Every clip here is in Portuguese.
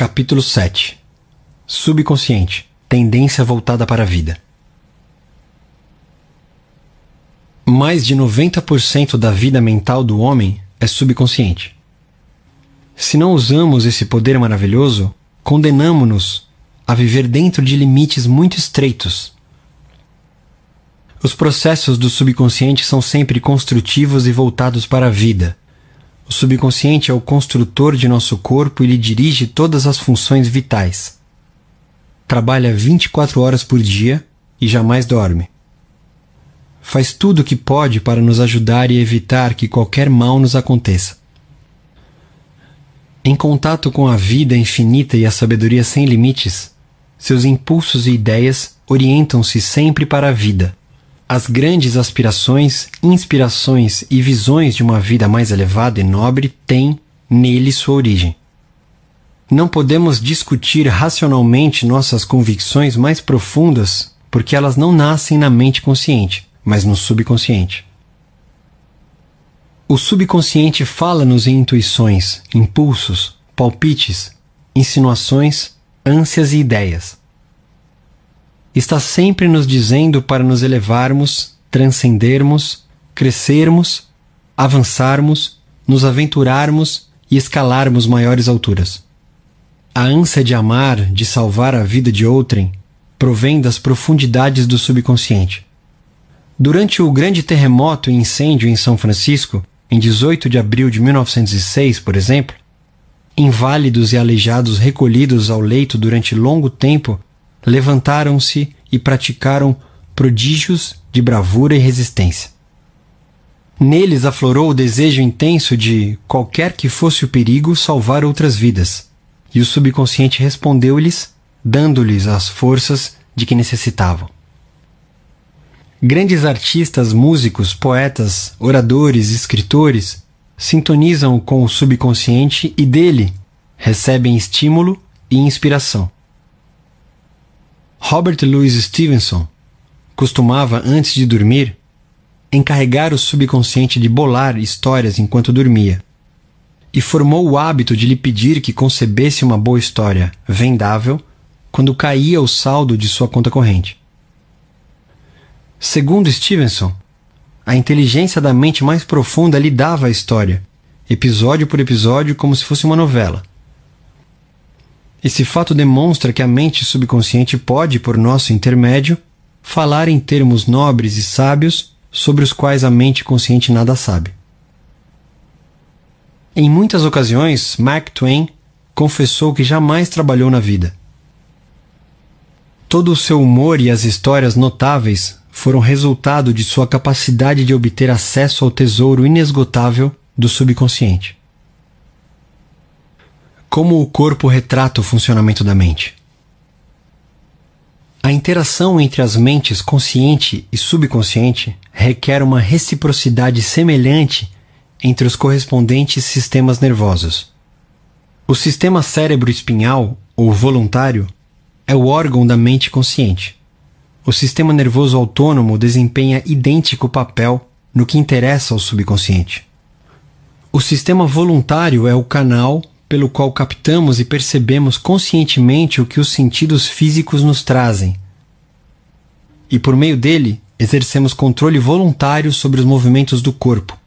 Capítulo 7 Subconsciente Tendência voltada para a vida. Mais de 90% da vida mental do homem é subconsciente. Se não usamos esse poder maravilhoso, condenamos-nos a viver dentro de limites muito estreitos. Os processos do subconsciente são sempre construtivos e voltados para a vida. O subconsciente é o construtor de nosso corpo e lhe dirige todas as funções vitais. Trabalha 24 horas por dia e jamais dorme. Faz tudo o que pode para nos ajudar e evitar que qualquer mal nos aconteça. Em contato com a vida infinita e a sabedoria sem limites, seus impulsos e ideias orientam-se sempre para a vida. As grandes aspirações, inspirações e visões de uma vida mais elevada e nobre têm nele sua origem. Não podemos discutir racionalmente nossas convicções mais profundas porque elas não nascem na mente consciente, mas no subconsciente. O subconsciente fala-nos em intuições, impulsos, palpites, insinuações, ânsias e ideias. Está sempre nos dizendo para nos elevarmos, transcendermos, crescermos, avançarmos, nos aventurarmos e escalarmos maiores alturas. A ânsia de amar, de salvar a vida de outrem, provém das profundidades do subconsciente. Durante o grande terremoto e incêndio em São Francisco, em 18 de abril de 1906, por exemplo, inválidos e aleijados recolhidos ao leito durante longo tempo levantaram-se e praticaram prodígios de bravura e resistência. Neles aflorou o desejo intenso de, qualquer que fosse o perigo, salvar outras vidas, e o subconsciente respondeu-lhes, dando-lhes as forças de que necessitavam. Grandes artistas, músicos, poetas, oradores, escritores sintonizam com o subconsciente e dele recebem estímulo e inspiração. Robert Louis Stevenson costumava, antes de dormir, encarregar o subconsciente de bolar histórias enquanto dormia, e formou o hábito de lhe pedir que concebesse uma boa história vendável quando caía o saldo de sua conta corrente. Segundo Stevenson, a inteligência da mente mais profunda lhe dava a história, episódio por episódio, como se fosse uma novela. Esse fato demonstra que a mente subconsciente pode, por nosso intermédio, falar em termos nobres e sábios sobre os quais a mente consciente nada sabe. Em muitas ocasiões, Mark Twain confessou que jamais trabalhou na vida. Todo o seu humor e as histórias notáveis foram resultado de sua capacidade de obter acesso ao tesouro inesgotável do subconsciente. Como o corpo retrata o funcionamento da mente? A interação entre as mentes consciente e subconsciente requer uma reciprocidade semelhante entre os correspondentes sistemas nervosos. O sistema cérebro-espinhal, ou voluntário, é o órgão da mente consciente o sistema nervoso autônomo desempenha idêntico papel no que interessa ao subconsciente. O sistema voluntário é o canal pelo qual captamos e percebemos conscientemente o que os sentidos físicos nos trazem. E por meio dele, exercemos controle voluntário sobre os movimentos do corpo.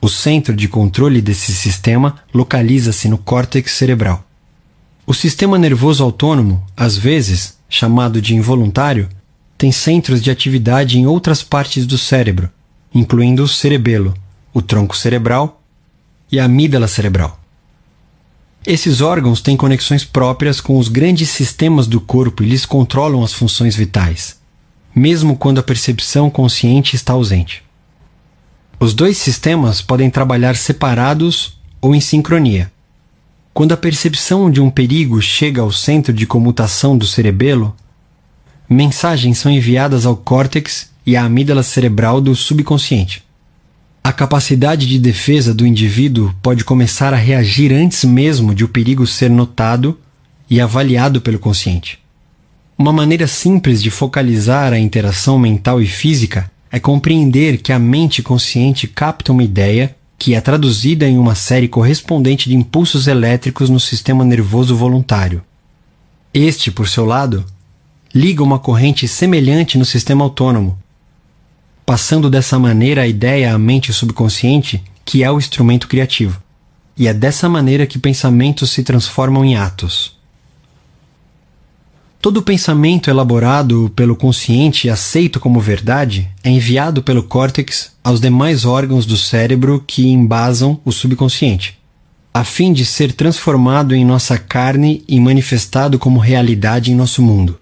O centro de controle desse sistema localiza-se no córtex cerebral. O sistema nervoso autônomo, às vezes chamado de involuntário, tem centros de atividade em outras partes do cérebro, incluindo o cerebelo, o tronco cerebral e a amígdala cerebral. Esses órgãos têm conexões próprias com os grandes sistemas do corpo e lhes controlam as funções vitais, mesmo quando a percepção consciente está ausente. Os dois sistemas podem trabalhar separados ou em sincronia. Quando a percepção de um perigo chega ao centro de comutação do cerebelo, mensagens são enviadas ao córtex e à amígdala cerebral do subconsciente. A capacidade de defesa do indivíduo pode começar a reagir antes mesmo de o perigo ser notado e avaliado pelo consciente. Uma maneira simples de focalizar a interação mental e física é compreender que a mente consciente capta uma ideia que é traduzida em uma série correspondente de impulsos elétricos no sistema nervoso voluntário. Este, por seu lado, liga uma corrente semelhante no sistema autônomo, passando dessa maneira a ideia à mente subconsciente que é o instrumento criativo. E é dessa maneira que pensamentos se transformam em atos. Todo pensamento elaborado pelo consciente e aceito como verdade é enviado pelo córtex aos demais órgãos do cérebro que embasam o subconsciente, a fim de ser transformado em nossa carne e manifestado como realidade em nosso mundo.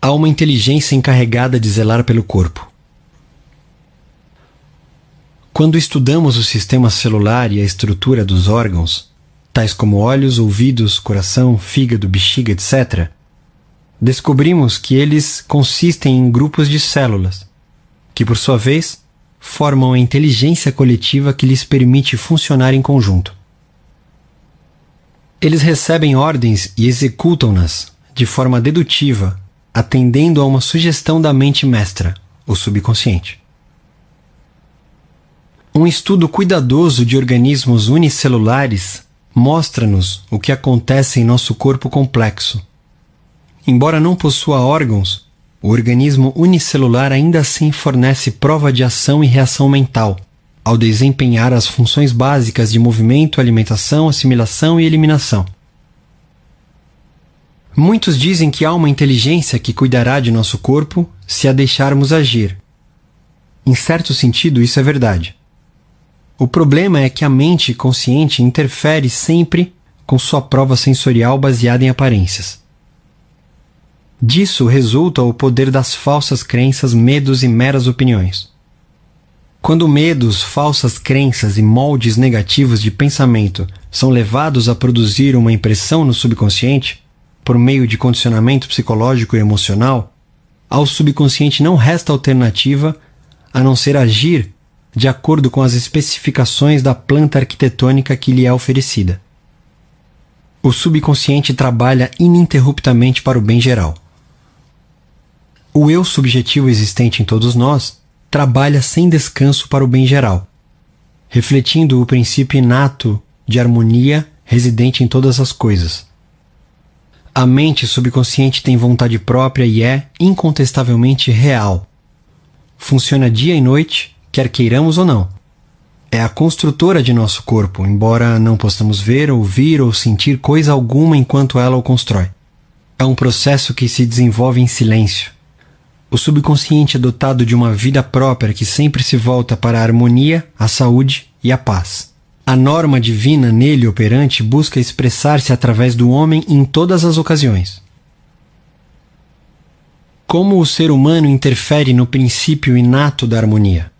Há uma inteligência encarregada de zelar pelo corpo. Quando estudamos o sistema celular e a estrutura dos órgãos, tais como olhos, ouvidos, coração, fígado, bexiga, etc., descobrimos que eles consistem em grupos de células, que por sua vez formam a inteligência coletiva que lhes permite funcionar em conjunto. Eles recebem ordens e executam-nas de forma dedutiva, atendendo a uma sugestão da mente mestra, o subconsciente. Um estudo cuidadoso de organismos unicelulares mostra-nos o que acontece em nosso corpo complexo. Embora não possua órgãos, o organismo unicelular ainda assim fornece prova de ação e reação mental, ao desempenhar as funções básicas de movimento, alimentação, assimilação e eliminação. Muitos dizem que há uma inteligência que cuidará de nosso corpo se a deixarmos agir. Em certo sentido, isso é verdade. O problema é que a mente consciente interfere sempre com sua prova sensorial baseada em aparências. Disso resulta o poder das falsas crenças, medos e meras opiniões. Quando medos, falsas crenças e moldes negativos de pensamento são levados a produzir uma impressão no subconsciente, por meio de condicionamento psicológico e emocional, ao subconsciente não resta alternativa a não ser agir de acordo com as especificações da planta arquitetônica que lhe é oferecida. O subconsciente trabalha ininterruptamente para o bem geral. O eu subjetivo existente em todos nós trabalha sem descanso para o bem geral, refletindo o princípio inato de harmonia residente em todas as coisas. A mente subconsciente tem vontade própria e é, incontestavelmente, real. Funciona dia e noite quer queiramos ou não. É a construtora de nosso corpo, embora não possamos ver, ouvir ou sentir coisa alguma enquanto ela o constrói. É um processo que se desenvolve em silêncio. O subconsciente é dotado de uma vida própria que sempre se volta para a harmonia, a saúde e a paz. A norma divina nele operante busca expressar-se através do homem em todas as ocasiões. Como o ser humano interfere no princípio inato da harmonia?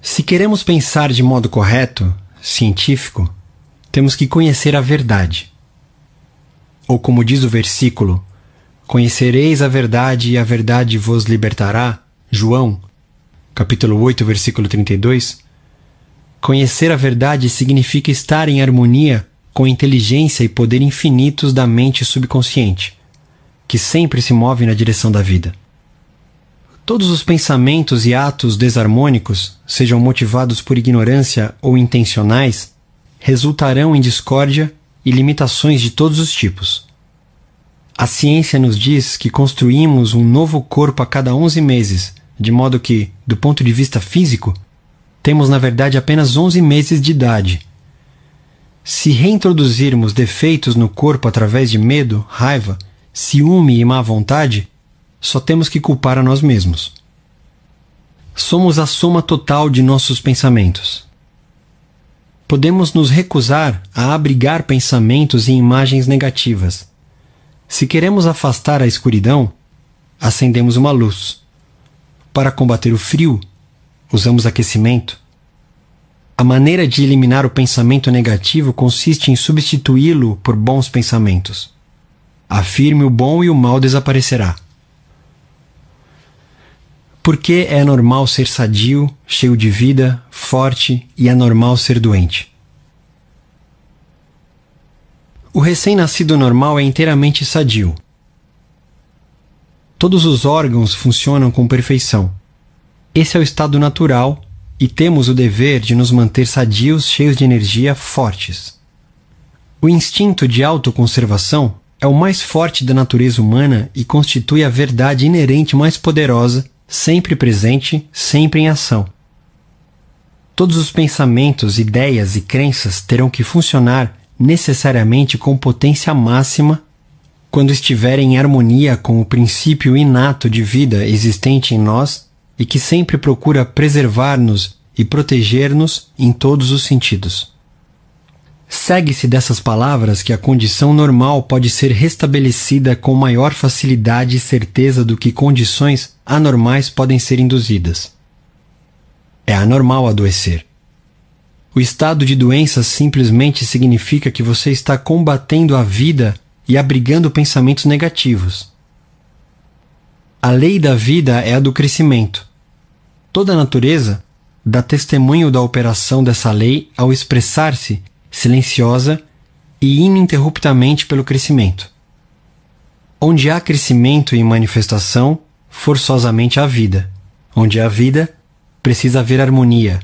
Se queremos pensar de modo correto, científico, temos que conhecer a verdade. Ou como diz o versículo, Conhecereis a verdade e a verdade vos libertará, João, capítulo 8, versículo 32. Conhecer a verdade significa estar em harmonia com a inteligência e poder infinitos da mente subconsciente, que sempre se move na direção da vida. Todos os pensamentos e atos desarmônicos, sejam motivados por ignorância ou intencionais, resultarão em discórdia e limitações de todos os tipos. A ciência nos diz que construímos um novo corpo a cada 11 meses, de modo que, do ponto de vista físico, temos na verdade apenas 11 meses de idade. Se reintroduzirmos defeitos no corpo através de medo, raiva, ciúme e má vontade, só temos que culpar a nós mesmos. Somos a soma total de nossos pensamentos. Podemos nos recusar a abrigar pensamentos e imagens negativas. Se queremos afastar a escuridão, acendemos uma luz. Para combater o frio, usamos aquecimento. A maneira de eliminar o pensamento negativo consiste em substituí-lo por bons pensamentos. Afirme o bom e o mal desaparecerá. Porque é normal ser sadio, cheio de vida, forte e é normal ser doente. O recém-nascido normal é inteiramente sadio. Todos os órgãos funcionam com perfeição. Esse é o estado natural e temos o dever de nos manter sadios, cheios de energia, fortes. O instinto de autoconservação é o mais forte da natureza humana e constitui a verdade inerente mais poderosa, sempre presente, sempre em ação. Todos os pensamentos, ideias e crenças terão que funcionar necessariamente com potência máxima quando estiverem em harmonia com o princípio inato de vida existente em nós e que sempre procura preservar-nos e proteger-nos em todos os sentidos. Segue-se dessas palavras que a condição normal pode ser restabelecida com maior facilidade e certeza do que condições anormais podem ser induzidas. É anormal adoecer. O estado de doença simplesmente significa que você está combatendo a vida e abrigando pensamentos negativos. A lei da vida é a do crescimento. Toda a natureza dá testemunho da operação dessa lei ao expressar-se silenciosa e ininterruptamente pelo crescimento. Onde há crescimento e manifestação, forçosamente há vida. Onde há vida, precisa haver harmonia.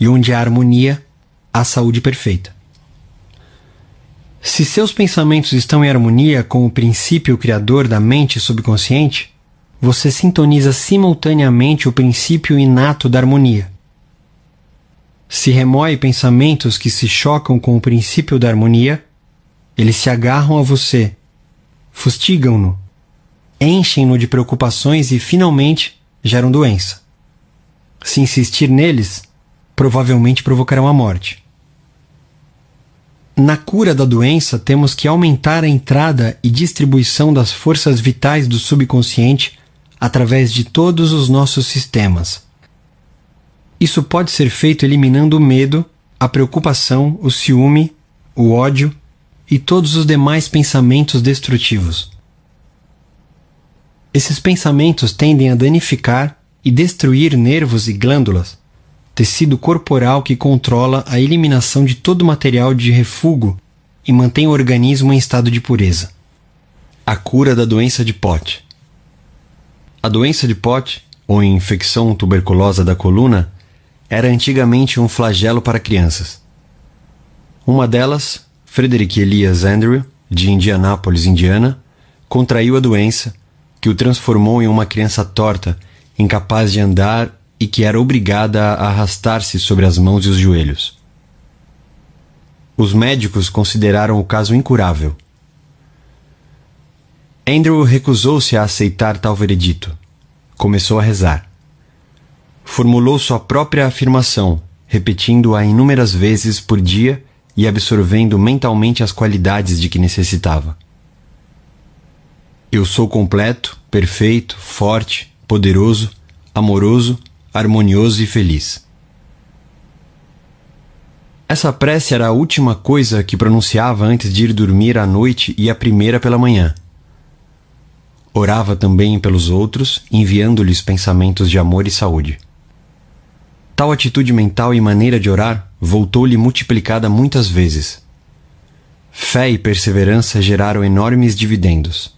E onde há harmonia, há saúde perfeita. Se seus pensamentos estão em harmonia com o princípio criador da mente subconsciente, você sintoniza simultaneamente o princípio inato da harmonia. Se remoe pensamentos que se chocam com o princípio da harmonia, eles se agarram a você, fustigam-no, enchem-no de preocupações e, finalmente, geram doença. Se insistir neles, provavelmente provocarão a morte. Na cura da doença, temos que aumentar a entrada e distribuição das forças vitais do subconsciente através de todos os nossos sistemas. Isso pode ser feito eliminando o medo, a preocupação, o ciúme, o ódio e todos os demais pensamentos destrutivos. Esses pensamentos tendem a danificar e destruir nervos e glândulas, tecido corporal que controla a eliminação de todo material de refúgio e mantém o organismo em estado de pureza. A cura da doença de Pote. A doença de Pote, ou infecção tuberculosa da coluna, era antigamente um flagelo para crianças. Uma delas, Frederick Elias Andrew, de Indianápolis, Indiana, contraiu a doença, que o transformou em uma criança torta, incapaz de andar e que era obrigada a arrastar-se sobre as mãos e os joelhos. Os médicos consideraram o caso incurável. Andrew recusou-se a aceitar tal veredito. Começou a rezar. Formulou sua própria afirmação, repetindo-a inúmeras vezes por dia e absorvendo mentalmente as qualidades de que necessitava. Eu sou completo, perfeito, forte, poderoso, amoroso harmonioso e feliz. Essa prece era a última coisa que pronunciava antes de ir dormir à noite e a primeira pela manhã. Orava também pelos outros, enviando-lhes pensamentos de amor e saúde. Tal atitude mental e maneira de orar voltou-lhe multiplicada muitas vezes. Fé e perseverança geraram enormes dividendos.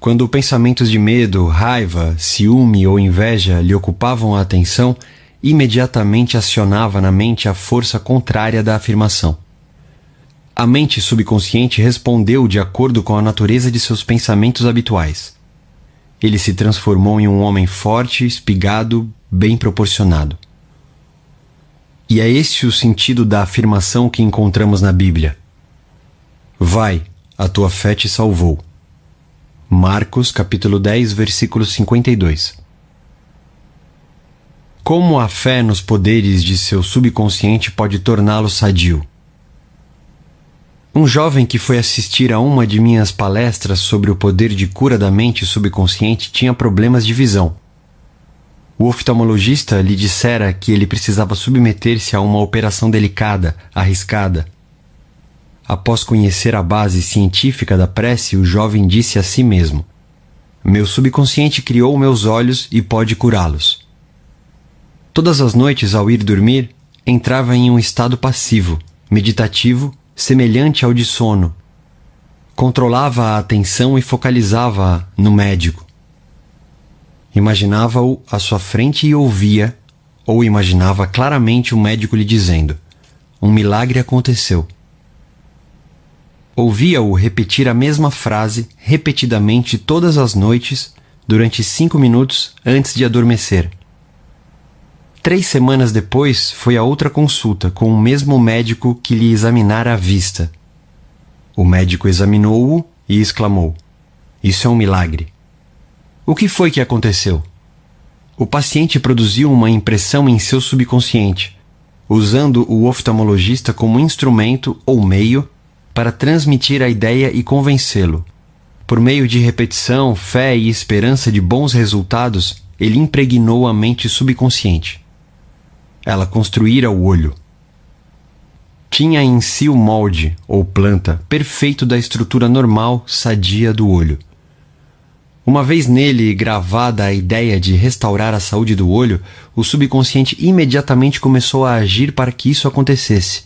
Quando pensamentos de medo, raiva, ciúme ou inveja lhe ocupavam a atenção, imediatamente acionava na mente a força contrária da afirmação. A mente subconsciente respondeu de acordo com a natureza de seus pensamentos habituais. Ele se transformou em um homem forte, espigado, bem proporcionado. E é este o sentido da afirmação que encontramos na Bíblia. Vai, a tua fé te salvou. Marcos capítulo 10, versículo 52. Como a fé nos poderes de seu subconsciente pode torná-lo sadio? Um jovem que foi assistir a uma de minhas palestras sobre o poder de cura da mente subconsciente tinha problemas de visão. O oftalmologista lhe dissera que ele precisava submeter-se a uma operação delicada, arriscada, Após conhecer a base científica da prece, o jovem disse a si mesmo: Meu subconsciente criou meus olhos e pode curá-los. Todas as noites, ao ir dormir, entrava em um estado passivo, meditativo, semelhante ao de sono. Controlava a atenção e focalizava-a no médico. Imaginava-o à sua frente e ouvia, ou imaginava claramente o médico lhe dizendo: Um milagre aconteceu. Ouvia-o repetir a mesma frase repetidamente todas as noites durante cinco minutos antes de adormecer. Três semanas depois foi a outra consulta com o mesmo médico que lhe examinara a vista. O médico examinou-o e exclamou: Isso é um milagre. O que foi que aconteceu? O paciente produziu uma impressão em seu subconsciente, usando o oftalmologista como instrumento ou meio para transmitir a ideia e convencê-lo. Por meio de repetição, fé e esperança de bons resultados, ele impregnou a mente subconsciente. Ela construíra o olho. Tinha em si o molde, ou planta, perfeito da estrutura normal, sadia do olho. Uma vez nele gravada a ideia de restaurar a saúde do olho, o subconsciente imediatamente começou a agir para que isso acontecesse.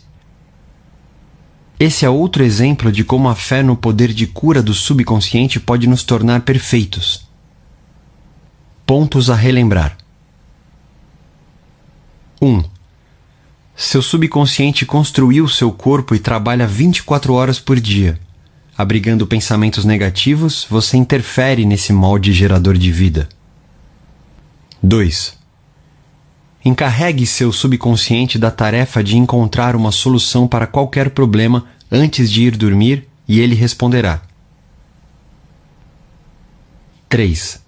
Esse é outro exemplo de como a fé no poder de cura do subconsciente pode nos tornar perfeitos. Pontos a relembrar: 1. Um, seu subconsciente construiu seu corpo e trabalha 24 horas por dia. Abrigando pensamentos negativos, você interfere nesse molde gerador de vida. 2. Encarregue seu subconsciente da tarefa de encontrar uma solução para qualquer problema antes de ir dormir e ele responderá. 3.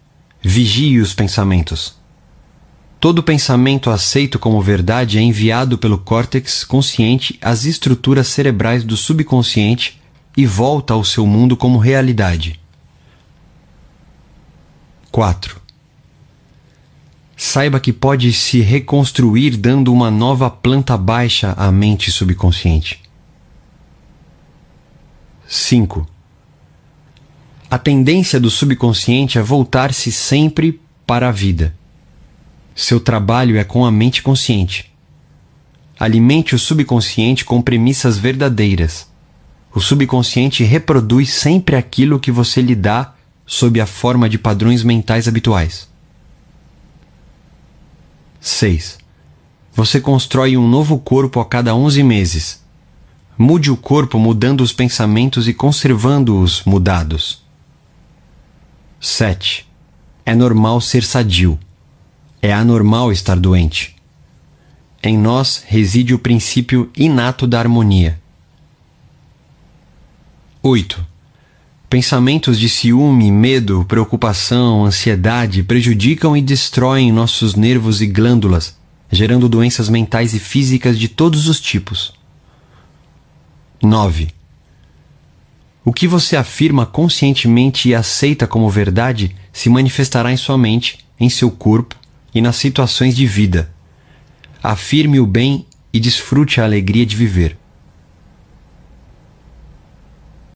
Vigie os pensamentos. Todo pensamento aceito como verdade é enviado pelo córtex consciente às estruturas cerebrais do subconsciente e volta ao seu mundo como realidade. 4. Saiba que pode se reconstruir dando uma nova planta baixa à mente subconsciente. 5. A tendência do subconsciente é voltar-se sempre para a vida. Seu trabalho é com a mente consciente. Alimente o subconsciente com premissas verdadeiras. O subconsciente reproduz sempre aquilo que você lhe dá sob a forma de padrões mentais habituais. 6. Você constrói um novo corpo a cada 11 meses. Mude o corpo mudando os pensamentos e conservando-os mudados. 7. É normal ser sadio. É anormal estar doente. Em nós reside o princípio inato da harmonia. 8. Pensamentos de ciúme, medo, preocupação, ansiedade prejudicam e destroem nossos nervos e glândulas, gerando doenças mentais e físicas de todos os tipos. 9. O que você afirma conscientemente e aceita como verdade se manifestará em sua mente, em seu corpo e nas situações de vida. Afirme o bem e desfrute a alegria de viver.